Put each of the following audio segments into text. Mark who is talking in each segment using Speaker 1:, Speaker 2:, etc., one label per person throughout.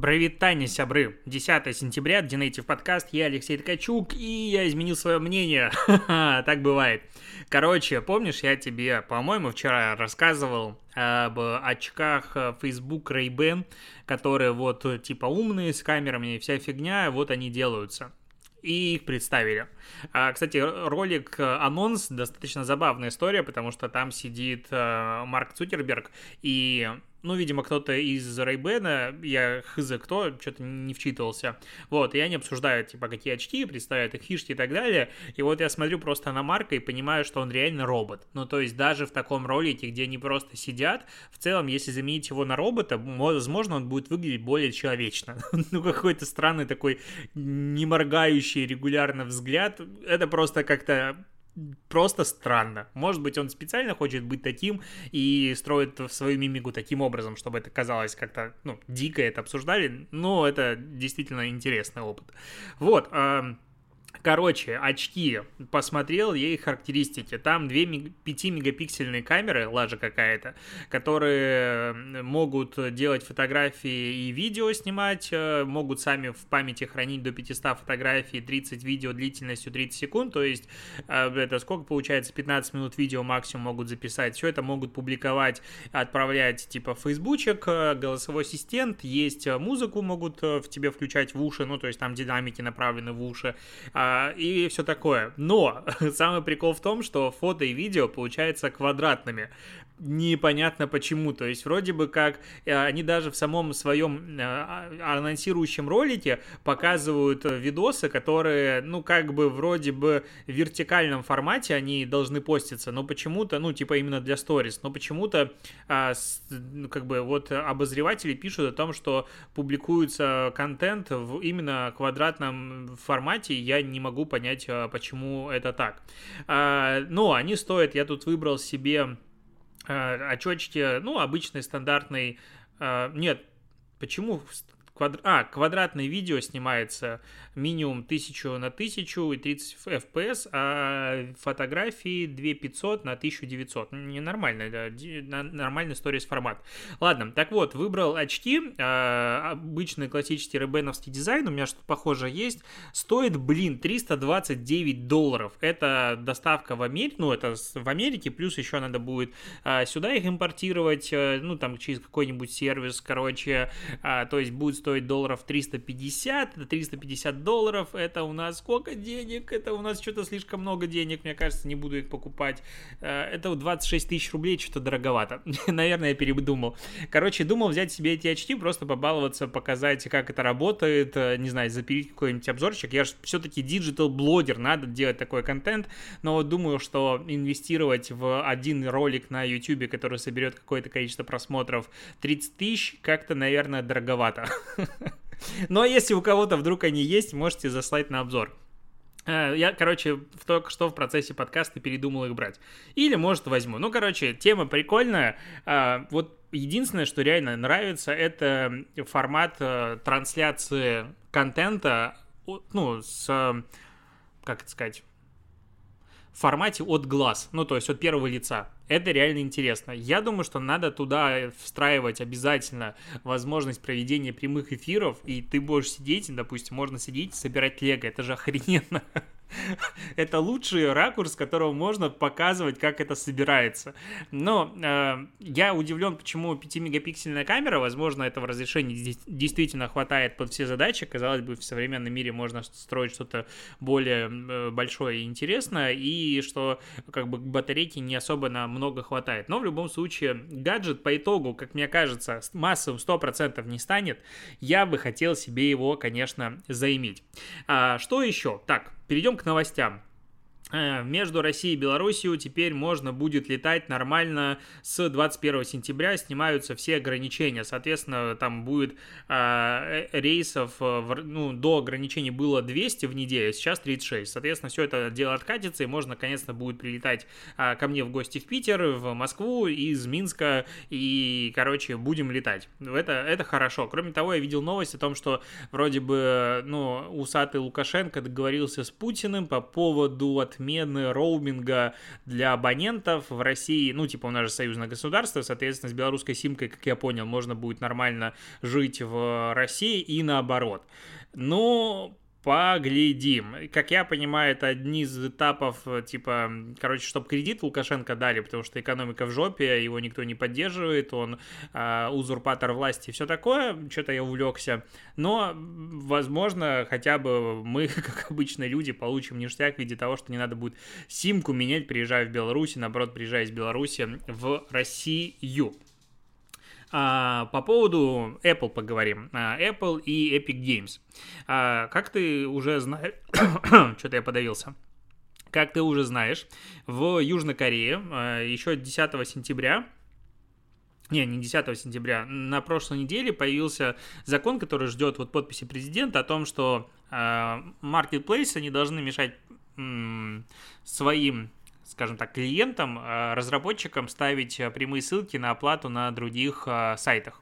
Speaker 1: Привет, сябры! 10 сентября, Динейтив подкаст, я Алексей Ткачук, и я изменил свое мнение. так бывает. Короче, помнишь, я тебе, по-моему, вчера рассказывал об очках Facebook Ray-Ban, которые вот типа умные, с камерами и вся фигня, вот они делаются и их представили. А, кстати, ролик анонс достаточно забавная история, потому что там сидит э, Марк Цукерберг и ну, видимо, кто-то из Рейбена, я хз кто, что-то не вчитывался, вот, и они обсуждают, типа, какие очки, представляют их фишки и так далее, и вот я смотрю просто на Марка и понимаю, что он реально робот, ну, то есть даже в таком ролике, где они просто сидят, в целом, если заменить его на робота, возможно, он будет выглядеть более человечно, ну, какой-то странный такой не моргающий регулярно взгляд, это просто как-то просто странно. Может быть, он специально хочет быть таким и строит свою мимику таким образом, чтобы это казалось как-то, ну, дико это обсуждали, но это действительно интересный опыт. Вот, Короче, очки. Посмотрел я их характеристики. Там две 5-мегапиксельные камеры, лажа какая-то, которые могут делать фотографии и видео снимать, э, могут сами в памяти хранить до 500 фотографий, 30 видео длительностью 30 секунд, то есть э, это сколько получается, 15 минут видео максимум могут записать. Все это могут публиковать, отправлять типа в фейсбучек, э, голосовой ассистент, есть музыку могут в тебе включать в уши, ну то есть там динамики направлены в уши, а, и все такое. Но самый прикол в том, что фото и видео получаются квадратными непонятно почему. То есть вроде бы как э, они даже в самом своем э, а, анонсирующем ролике показывают видосы, которые, ну, как бы вроде бы в вертикальном формате они должны поститься, но почему-то, ну, типа именно для сторис, но почему-то а, ну, как бы вот обозреватели пишут о том, что публикуется контент в именно квадратном формате, я не могу понять, а, почему это так. Но они стоят, я тут выбрал себе Э, очечки, ну, обычный стандартный, э, нет, почему квадр... а, квадратное видео снимается минимум 1000 на 1000 и 30 FPS, а фотографии 2500 на 1900. Ненормально, да, нормальный сторис формат. Ладно, так вот, выбрал очки, а, обычный классический ребеновский дизайн, у меня что-то похоже есть, стоит, блин, 329 долларов. Это доставка в Америке, ну, это в Америке, плюс еще надо будет а, сюда их импортировать, а, ну, там, через какой-нибудь сервис, короче, а, то есть будет стоить долларов 350, это 350 долларов, это у нас сколько денег? Это у нас что-то слишком много денег, мне кажется, не буду их покупать. Э, это 26 тысяч рублей, что-то дороговато. Наверное, я передумал. Короче, думал взять себе эти очки, просто побаловаться, показать, как это работает, э, не знаю, запилить какой-нибудь обзорчик. Я же все-таки digital-блогер, надо делать такой контент, но думаю, что инвестировать в один ролик на YouTube, который соберет какое-то количество просмотров 30 тысяч, как-то, наверное, дороговато. Но если у кого-то вдруг они есть, можете заслать на обзор. Э, я, короче, только что в процессе подкаста передумал их брать. Или, может, возьму. Ну, короче, тема прикольная. Э, вот единственное, что реально нравится, это формат э, трансляции контента, ну, с, как это сказать, в формате от глаз, ну, то есть от первого лица. Это реально интересно. Я думаю, что надо туда встраивать обязательно возможность проведения прямых эфиров, и ты будешь сидеть, допустим, можно сидеть, собирать лего. Это же охрененно. это лучший ракурс, с которого можно показывать, как это собирается. Но э, я удивлен, почему 5-мегапиксельная камера, возможно, этого разрешения действительно хватает под все задачи. Казалось бы, в современном мире можно строить что-то более э, большое и интересное, и что как бы батарейки не особо на много хватает. Но в любом случае, гаджет по итогу, как мне кажется, массовым 100% не станет. Я бы хотел себе его, конечно, заиметь. А, что еще? Так, перейдем к новостям. Э, между Россией и Белоруссией теперь можно будет летать нормально с 21 сентября, снимаются все ограничения, соответственно, там будет э, рейсов, э, ну, до ограничений было 200 в неделю, сейчас 36, соответственно, все это дело откатится, и можно, наконец-то, будет прилетать э, ко мне в гости в Питер, в Москву, из Минска, и, короче, будем летать. Это, это хорошо. Кроме того, я видел новость о том, что вроде бы, ну, усатый Лукашенко договорился с Путиным по поводу от отмены роуминга для абонентов в России. Ну, типа, у нас же союзное государство, соответственно, с белорусской симкой, как я понял, можно будет нормально жить в России и наоборот. Но Поглядим. Как я понимаю, это одни из этапов, э, типа, короче, чтобы кредит Лукашенко дали, потому что экономика в жопе, его никто не поддерживает, он э, узурпатор власти и все такое. Что-то я увлекся. Но, возможно, хотя бы мы, как обычные люди, получим ништяк в виде того, что не надо будет симку менять, приезжая в Беларусь, наоборот, приезжая из Беларуси в Россию. А, по поводу Apple поговорим. А, Apple и Epic Games. А, как ты уже знаешь... Что-то я подавился. Как ты уже знаешь, в Южной Корее еще 10 сентября не, не 10 сентября, на прошлой неделе появился закон, который ждет вот подписи президента о том, что э, маркетплейсы не должны мешать м, своим скажем так, клиентам, э, разработчикам ставить э, прямые ссылки на оплату на других э, сайтах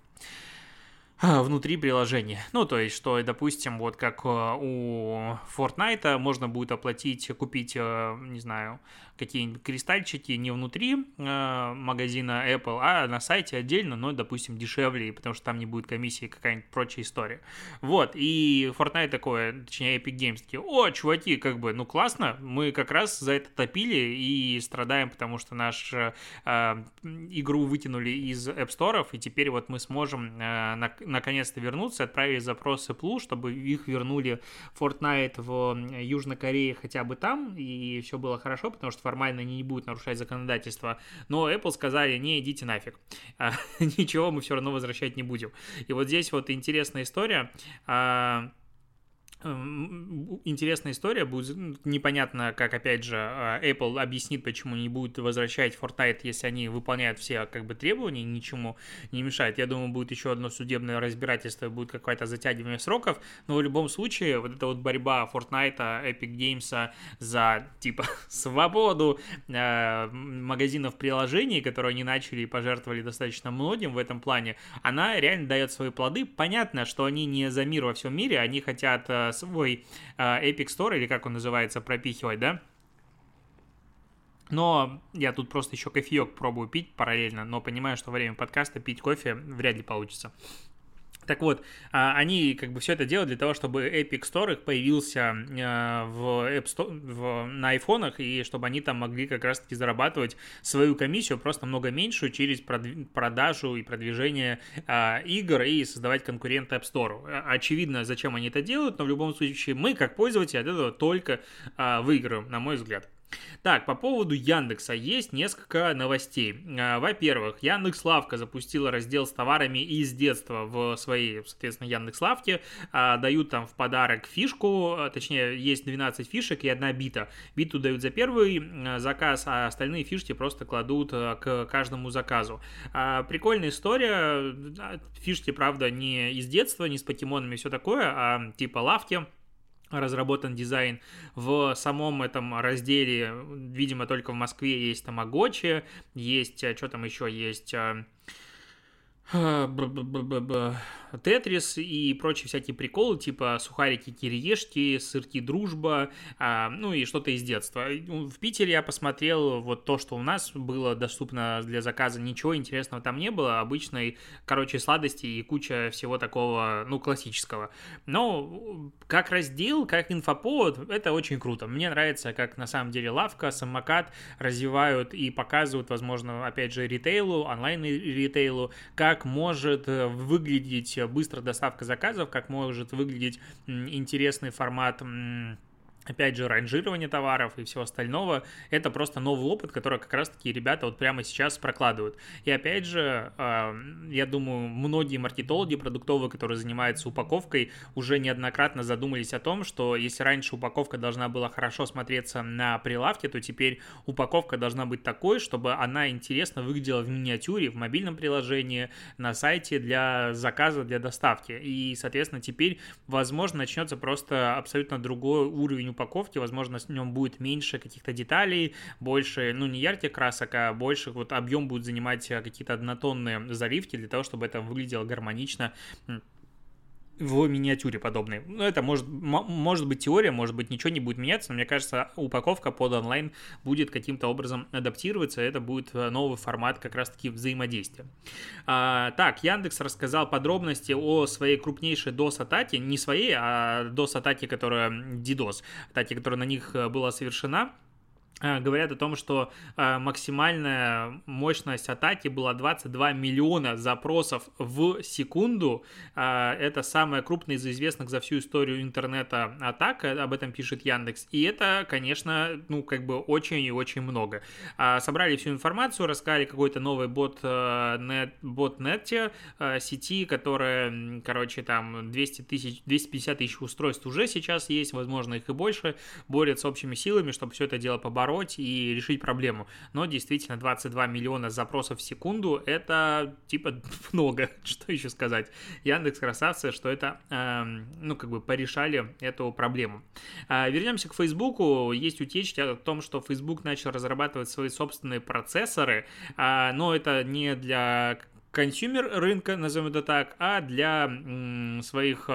Speaker 1: внутри приложения. Ну, то есть, что, допустим, вот как у Fortnite можно будет оплатить, купить, не знаю, какие-нибудь кристальчики не внутри э, магазина Apple, а на сайте отдельно, но, допустим, дешевле, потому что там не будет комиссии какая-нибудь прочая история. Вот, и Fortnite такое, точнее Epic Games такие, о, чуваки, как бы, ну классно, мы как раз за это топили и страдаем, потому что нашу э, игру вытянули из App Store, и теперь вот мы сможем э, на, наконец-то вернуться, отправить запрос Apple, чтобы их вернули Fortnite в Южной Корее хотя бы там, и все было хорошо, потому что формально они не будут нарушать законодательство, но Apple сказали, не, идите нафиг, а, ничего мы все равно возвращать не будем. И вот здесь вот интересная история, а, интересная история, будет непонятно, как, опять же, а, Apple объяснит, почему не будет возвращать Fortnite, если они выполняют все, как бы, требования, ничему не мешает. Я думаю, будет еще одно судебное разбирательство, будет какое-то затягивание сроков, но в любом случае, вот эта вот борьба Fortnite, Epic Games за, типа, свободу э, магазинов приложений, которые они начали и пожертвовали достаточно многим в этом плане, она реально дает свои плоды. Понятно, что они не за мир во всем мире, они хотят э, свой а, Epic Store, или как он называется, пропихивать, да? Но я тут просто еще кофеек пробую пить параллельно, но понимаю, что во время подкаста пить кофе вряд ли получится. Так вот, а, они как бы все это делают для того, чтобы Epic Store их появился а, в App Store, в, на айфонах, и чтобы они там могли как раз-таки зарабатывать свою комиссию, просто много меньшую, через продажу и продвижение а, игр и создавать конкурента App Store. Очевидно, зачем они это делают, но в любом случае мы, как пользователи, от этого только выиграем, на мой взгляд. Так, по поводу Яндекса есть несколько новостей. А, во-первых, Яндекс Лавка запустила раздел с товарами из детства в своей, соответственно, Яндекс Лавке. А, дают там в подарок фишку, а, точнее, есть 12 фишек и одна бита. Биту дают за первый заказ, а остальные фишки просто кладут к каждому заказу. Прикольная история. Фишки, правда, не из детства, не с покемонами все такое, а типа лавки разработан дизайн. В самом этом разделе, видимо, только в Москве есть Тамагочи, есть, а, что там еще есть, а, Тетрис и прочие всякие приколы, типа сухарики кириешки, сырки дружба, а, ну и что-то из детства. В Питере я посмотрел вот то, что у нас было доступно для заказа, ничего интересного там не было, обычной, короче, сладости и куча всего такого, ну, классического. Но как раздел, как инфоповод, это очень круто. Мне нравится, как на самом деле лавка, самокат развивают и показывают, возможно, опять же, ритейлу, онлайн-ритейлу, как может выглядеть быстрая доставка заказов, как может выглядеть интересный формат опять же, ранжирование товаров и всего остального, это просто новый опыт, который как раз-таки ребята вот прямо сейчас прокладывают. И опять же, я думаю, многие маркетологи продуктовые, которые занимаются упаковкой, уже неоднократно задумались о том, что если раньше упаковка должна была хорошо смотреться на прилавке, то теперь упаковка должна быть такой, чтобы она интересно выглядела в миниатюре, в мобильном приложении, на сайте для заказа, для доставки. И, соответственно, теперь, возможно, начнется просто абсолютно другой уровень упаковки, возможно, с нем будет меньше каких-то деталей, больше, ну, не ярких красок, а больше вот объем будет занимать э, какие-то однотонные заливки для того, чтобы это выглядело гармонично в миниатюре подобной. Ну, это может, может быть теория, может быть ничего не будет меняться, но мне кажется, упаковка под онлайн будет каким-то образом адаптироваться, это будет э, новый формат как раз-таки взаимодействия. А, так, Яндекс рассказал подробности о своей крупнейшей DOS-атаке, не своей, а DOS-атаке, которая DDoS, атаке, которая на них э, была совершена. А, говорят о том, что а, максимальная мощность атаки была 22 миллиона запросов в секунду. А, это самая крупная из известных за всю историю интернета атака, об этом пишет Яндекс. И это, конечно, ну, как бы очень и очень много. Собрали всю информацию, рассказали какой-то новый бот, нет, ботнете сети, которая, короче, там 200 тысяч, 250 тысяч устройств уже сейчас есть, возможно, их и больше, борются общими силами, чтобы все это дело побороть побороть и решить проблему. Но действительно 22 миллиона запросов в секунду это типа много. Что еще сказать? Яндекс красавцы, что это, э, ну, как бы порешали эту проблему. Э, вернемся к Фейсбуку. Есть утечки о том, что Facebook начал разрабатывать свои собственные процессоры, э, но это не для consumer рынка, назовем это так, а для м, своих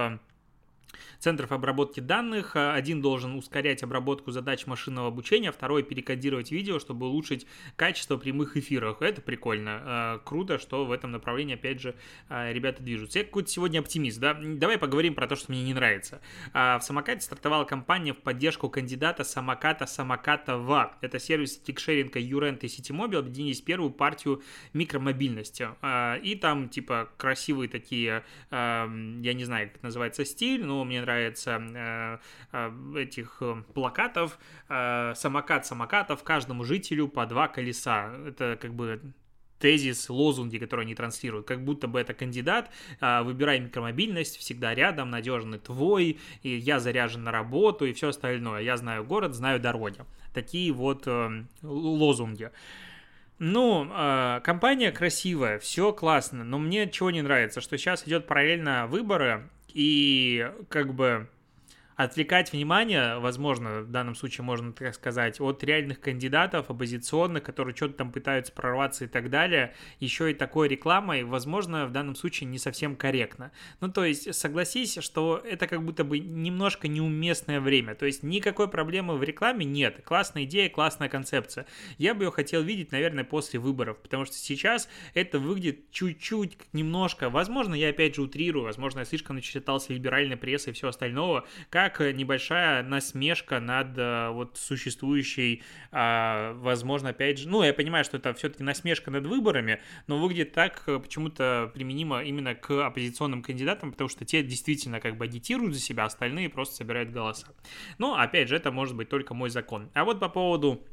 Speaker 1: центров обработки данных. Один должен ускорять обработку задач машинного обучения, второй перекодировать видео, чтобы улучшить качество прямых эфиров. Это прикольно. А, круто, что в этом направлении, опять же, а, ребята движутся. Я какой-то сегодня оптимист, да? Давай поговорим про то, что мне не нравится. В самокате стартовала кампания в поддержку кандидата самоката Самокатова. Это сервис тикшеринга Юрент и Ситимобил объединились в первую партию микромобильности. И там, типа, красивые такие, я не знаю, как называется стиль, но мне нравится э, э, этих э, плакатов. Самокат самокатов, каждому жителю по два колеса. Это как бы тезис, лозунги, которые они транслируют, как будто бы это кандидат, выбирай микромобильность, всегда рядом, надежный твой, и я заряжен на работу и все остальное. Я знаю город, знаю дороги. Такие вот лозунги. Ну, компания красивая, все классно, но мне чего не нравится, что сейчас идет параллельно выборы, и как бы отвлекать внимание, возможно, в данном случае можно так сказать, от реальных кандидатов, оппозиционных, которые что-то там пытаются прорваться и так далее, еще и такой рекламой, возможно, в данном случае не совсем корректно. Ну, то есть, согласись, что это как будто бы немножко неуместное время, то есть никакой проблемы в рекламе нет, классная идея, классная концепция. Я бы ее хотел видеть, наверное, после выборов, потому что сейчас это выглядит чуть-чуть, немножко, возможно, я опять же утрирую, возможно, я слишком начитался либеральной прессой и все остального, как как небольшая насмешка над э, вот существующей, а, возможно, опять же, ну, я понимаю, что это все-таки насмешка над выборами, но выглядит так э, почему-то применимо именно к оппозиционным кандидатам, потому что те действительно как бы агитируют за себя, остальные просто собирают голоса. Но, опять же, это может быть только мой закон. А вот по поводу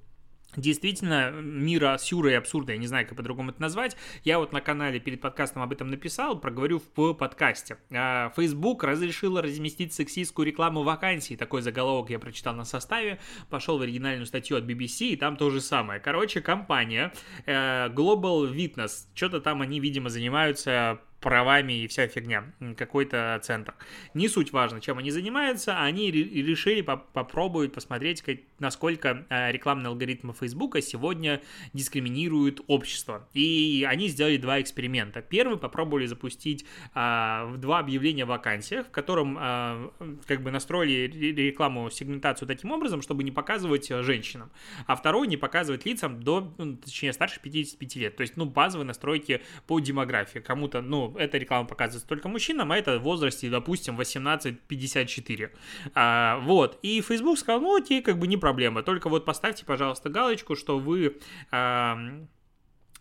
Speaker 1: действительно мира сюра и абсурда, я не знаю, как по-другому это назвать. Я вот на канале перед подкастом об этом написал, проговорю в подкасте. А, Facebook разрешила разместить сексистскую рекламу вакансий. Такой заголовок я прочитал на составе, пошел в оригинальную статью от BBC, и там то же самое. Короче, компания э, Global Witness, что-то там они, видимо, занимаются правами и вся фигня, какой-то центр. Не суть важно, чем они занимаются, они решили попробовать посмотреть, насколько э, рекламные алгоритмы Фейсбука сегодня дискриминируют общество. И они сделали два эксперимента. Первый попробовали запустить а, два объявления о вакансиях, в котором а, как бы настроили рекламу, сегментацию таким образом, чтобы не показывать э, женщинам, а второй не показывать лицам до, ну, точнее, старше 55 лет. То есть, ну, базовые настройки по демографии. Кому-то, ну, эта реклама показывается только мужчинам, а это в возрасте, допустим, 18-54. А, вот. И Facebook сказал, ну окей, как бы не проблема, только вот поставьте, пожалуйста, галочку, что вы... А,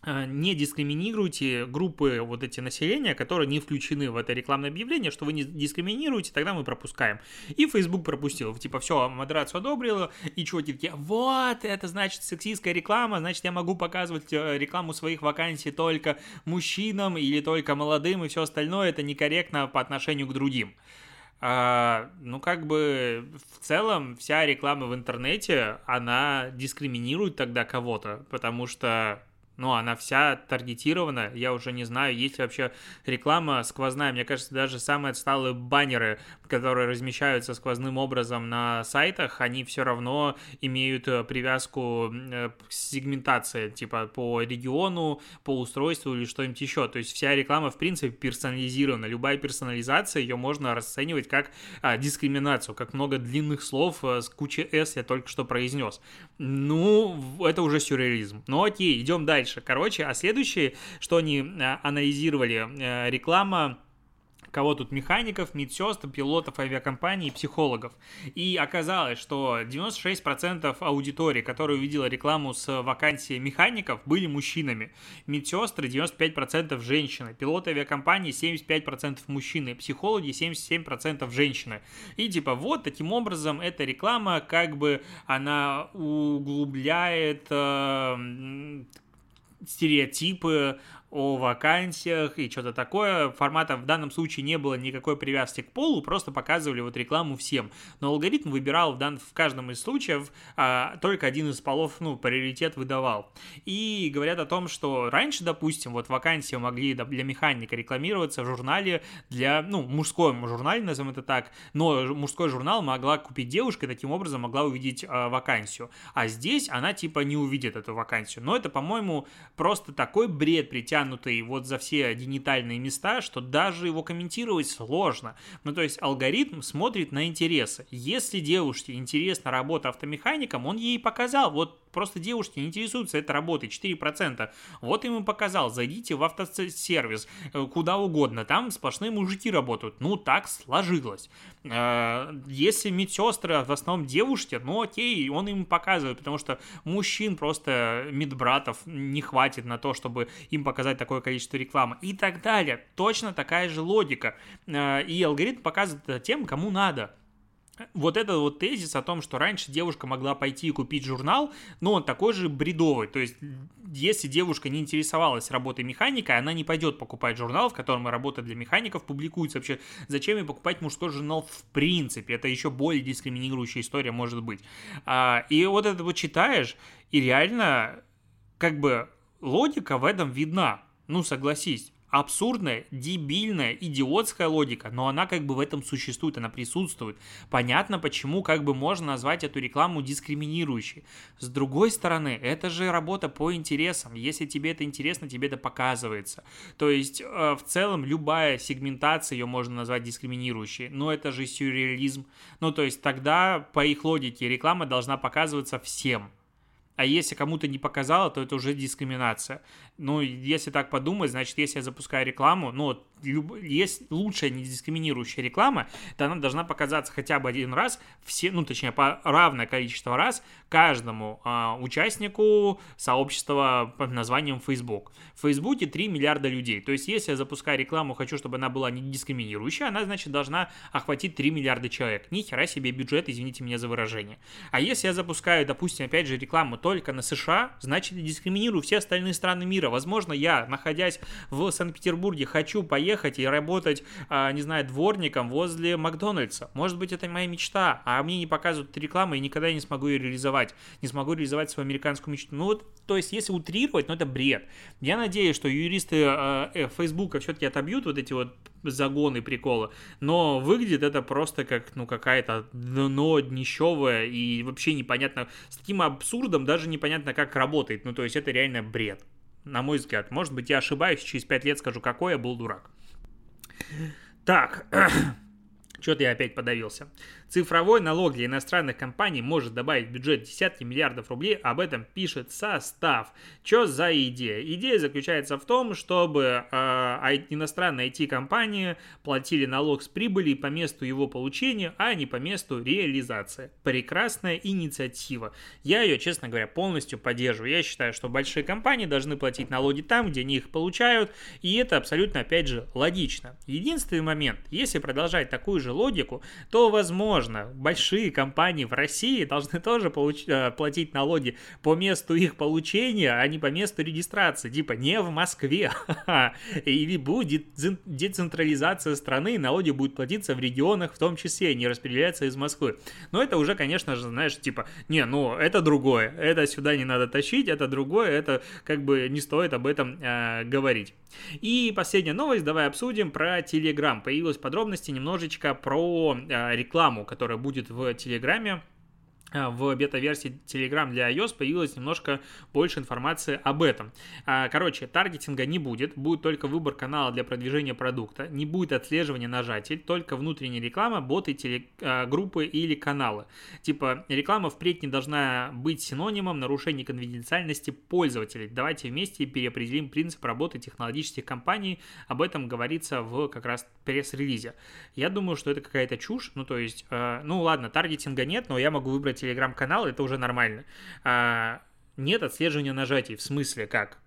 Speaker 1: не дискриминируйте группы вот эти населения, которые не включены в это рекламное объявление, что вы не дискриминируете, тогда мы пропускаем. И Facebook пропустил, типа, все, модерацию одобрила, и чуваки такие, вот, это значит сексистская реклама, значит, я могу показывать э, рекламу своих вакансий только мужчинам или только молодым, и все остальное, это некорректно по отношению к другим. А, ну, как бы в целом вся реклама в интернете, она дискриминирует тогда кого-то, потому что ну, она вся таргетирована, я уже не знаю, есть ли вообще реклама сквозная. Мне кажется, даже самые отсталые баннеры, которые размещаются сквозным образом на сайтах, они все равно имеют э, привязку э, к сегментации, типа по региону, по устройству или что-нибудь еще. То есть вся реклама, в принципе, персонализирована. Любая персонализация, ее можно расценивать как а, дискриминацию, как много длинных слов э, с кучей «с» я только что произнес. Ну, это уже сюрреализм. Ну окей, идем дальше дальше. Короче, а следующее, что они э, анализировали, э, реклама кого тут механиков, медсестр, пилотов авиакомпаний, психологов. И оказалось, что 96% аудитории, которая увидела рекламу с вакансией механиков, были мужчинами. Медсестры 95% женщины, пилоты авиакомпании 75% мужчины, психологи 77% женщины. И типа вот таким образом эта реклама как бы она углубляет э, стереотипы о вакансиях и что-то такое. Формата в данном случае не было никакой привязки к полу, просто показывали вот рекламу всем. Но алгоритм выбирал в, дан... в каждом из случаев а, только один из полов, ну, приоритет выдавал. И говорят о том, что раньше, допустим, вот вакансии могли для механика рекламироваться в журнале для, ну, мужском журнале, назовем это так, но мужской журнал могла купить девушка и таким образом могла увидеть а, вакансию. А здесь она типа не увидит эту вакансию. Но это, по-моему, просто такой бред притянут затянутый вот за все генитальные места, что даже его комментировать сложно. Ну, то есть алгоритм смотрит на интересы. Если девушке интересна работа автомехаником, он ей показал, вот просто девушки не интересуются этой работой, 4%. Вот им и показал, зайдите в автосервис, э, куда угодно, там сплошные мужики работают. Ну, так сложилось. Э, если медсестры в основном девушки, ну окей, он им показывает, потому что мужчин просто медбратов не хватит на то, чтобы им показать такое количество рекламы и так далее. Точно такая же логика. Э, и алгоритм показывает тем, кому надо вот этот вот тезис о том, что раньше девушка могла пойти и купить журнал, но он такой же бредовый. То есть, если девушка не интересовалась работой механика, она не пойдет покупать журнал, в котором работа для механиков публикуется. Вообще, зачем ей покупать мужской журнал в принципе? Это еще более дискриминирующая история может быть. А, и вот это вот читаешь, и реально, как бы, логика в этом видна. Ну, согласись абсурдная, дебильная, идиотская логика, но она как бы в этом существует, она присутствует. Понятно, почему как бы можно назвать эту рекламу дискриминирующей. С другой стороны, это же работа по интересам. Если тебе это интересно, тебе это показывается. То есть, э, в целом, любая сегментация ее можно назвать дискриминирующей. Но это же сюрреализм. Ну, то есть, тогда, по их логике, реклама должна показываться всем. А если кому-то не показала, то это уже дискриминация. Ну, если так подумать, значит, если я запускаю рекламу, ну, люб... есть лучшая недискриминирующая реклама, то она должна показаться хотя бы один раз, все, ну, точнее, по равное количество раз каждому а, участнику сообщества под названием Facebook. В Фейсбуке 3 миллиарда людей. То есть, если я запускаю рекламу, хочу, чтобы она была не дискриминирующая, она, значит, должна охватить 3 миллиарда человек. Ни хера себе бюджет, извините меня за выражение. А если я запускаю, допустим, опять же, рекламу только на США, значит, дискриминирую все остальные страны мира. Возможно, я, находясь в Санкт-Петербурге, хочу поехать и работать, а, не знаю, дворником возле Макдональдса. Может быть, это моя мечта, а мне не показывают рекламу, и никогда я не смогу ее реализовать. Не смогу реализовать свою американскую мечту. Ну вот, то есть, если утрировать, ну это бред. Я надеюсь, что юристы э, э, Фейсбука все-таки отобьют вот эти вот загоны, приколы, но выглядит это просто как, ну, какая-то дно днищевое и вообще непонятно, с таким абсурдом даже непонятно, как работает, ну, то есть это реально бред на мой взгляд. Может быть, я ошибаюсь, через 5 лет скажу, какой я был дурак. Так, что-то я опять подавился. Цифровой налог для иностранных компаний может добавить в бюджет десятки миллиардов рублей, об этом пишет состав. Что за идея? Идея заключается в том, чтобы э, иностранные IT-компании платили налог с прибыли по месту его получения, а не по месту реализации. Прекрасная инициатива. Я ее, честно говоря, полностью поддерживаю. Я считаю, что большие компании должны платить налоги там, где они их получают, и это абсолютно, опять же, логично. Единственный момент, если продолжать такую же логику, то, возможно, большие компании в России должны тоже получ... Э, платить налоги по месту их получения, а не по месту регистрации. Типа не в Москве. И будет децентрализация страны, налоги будут платиться в регионах в том числе, не распределяться из Москвы. Но это уже, конечно же, знаешь, типа, не, ну, это другое, это сюда не надо тащить, это другое, это как бы не стоит об этом э, говорить. И последняя новость, давай обсудим про Telegram. Появилась подробности немножечко про э, рекламу, которая будет в Телеграме в бета-версии Telegram для iOS появилось немножко больше информации об этом. А, короче, таргетинга не будет, будет только выбор канала для продвижения продукта, не будет отслеживания нажатий, только внутренняя реклама, боты, телегруппы или каналы. Типа, реклама впредь не должна быть синонимом нарушения конфиденциальности пользователей. Давайте вместе переопределим принцип работы технологических компаний, об этом говорится в как раз пресс-релизе. Я думаю, что это какая-то чушь, ну то есть, э, ну ладно, таргетинга нет, но я могу выбрать телеграм-канал, это уже нормально. А, нет отслеживания нажатий, в смысле как?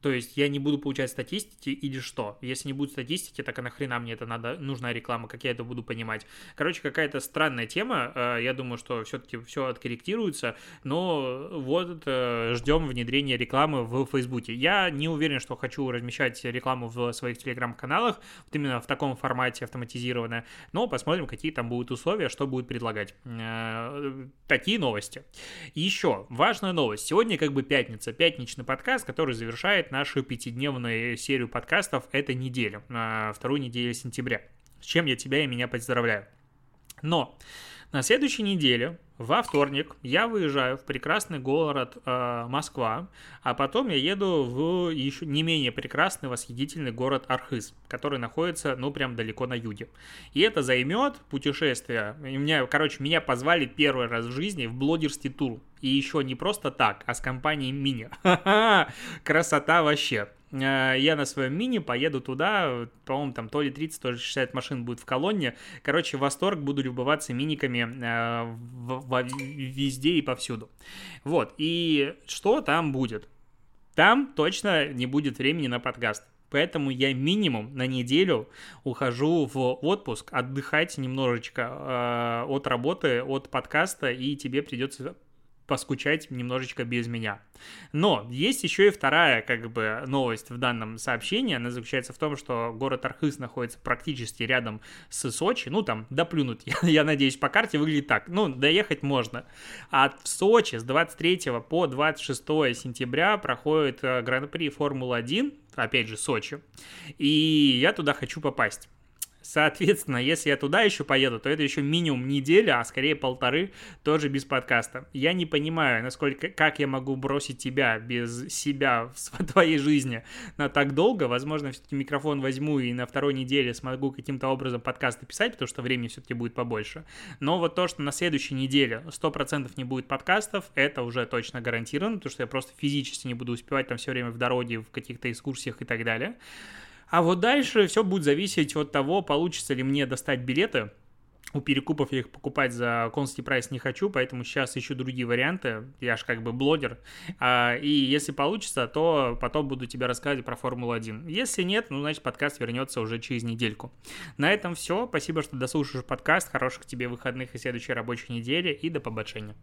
Speaker 1: То есть я не буду получать статистики или что? Если не будет статистики, так а нахрена мне это надо, нужна реклама, как я это буду понимать? Короче, какая-то странная тема. Э, я думаю, что все-таки все откорректируется, но вот э, ждем внедрения рекламы в Фейсбуке. Я не уверен, что хочу размещать рекламу в своих телеграм-каналах, вот именно в таком формате автоматизированно, но посмотрим, какие там будут условия, что будет предлагать. Э, такие новости. еще важная новость. Сегодня как бы пятница, пятничный подкаст, который завершает нашу пятидневную серию подкастов этой недели, вторую неделю сентября. С чем я тебя и меня поздравляю. Но на следующей неделе, во вторник, я выезжаю в прекрасный город э, Москва, а потом я еду в еще не менее прекрасный, восхитительный город Архыз, который находится, ну, прям далеко на юге. И это займет путешествие. И меня, короче, меня позвали первый раз в жизни в блогерский тур. И еще не просто так, а с компанией Мини. Красота вообще. Э, я на своем мини поеду туда, по-моему, там то ли 30, то ли 60 машин будет в колонне. Короче, восторг, буду любоваться миниками э, везде и повсюду. Вот, и что там будет? Там точно не будет времени на подкаст. Поэтому я минимум на неделю ухожу в отпуск, отдыхать немножечко э, от работы, от подкаста, и тебе придется поскучать немножечко без меня. Но есть еще и вторая как бы новость в данном сообщении. Она заключается в том, что город Архыз находится практически рядом с Сочи. Ну, там, доплюнуть, я, я надеюсь, по карте выглядит так. Ну, доехать можно. А в Сочи с 23 по 26 сентября проходит э, Гран-при Формула-1, опять же, Сочи. И я туда хочу попасть. Соответственно, если я туда еще поеду, то это еще минимум неделя, а скорее полторы, тоже без подкаста. Я не понимаю, насколько, как я могу бросить тебя без себя в твоей жизни на так долго. Возможно, все-таки микрофон возьму и на второй неделе смогу каким-то образом подкасты писать, потому что времени все-таки будет побольше. Но вот то, что на следующей неделе 100% не будет подкастов, это уже точно гарантировано, потому что я просто физически не буду успевать там все время в дороге, в каких-то экскурсиях и так далее. А вот дальше все будет зависеть от того, получится ли мне достать билеты. У перекупов я их покупать за консти прайс не хочу, поэтому сейчас ищу другие варианты. Я же как бы блогер. А, и если получится, то потом буду тебе рассказывать про Формулу-1. Если нет, ну, значит, подкаст вернется уже через недельку. На этом все. Спасибо, что дослушаешь подкаст. Хороших тебе выходных и следующей рабочей недели. И до побочения.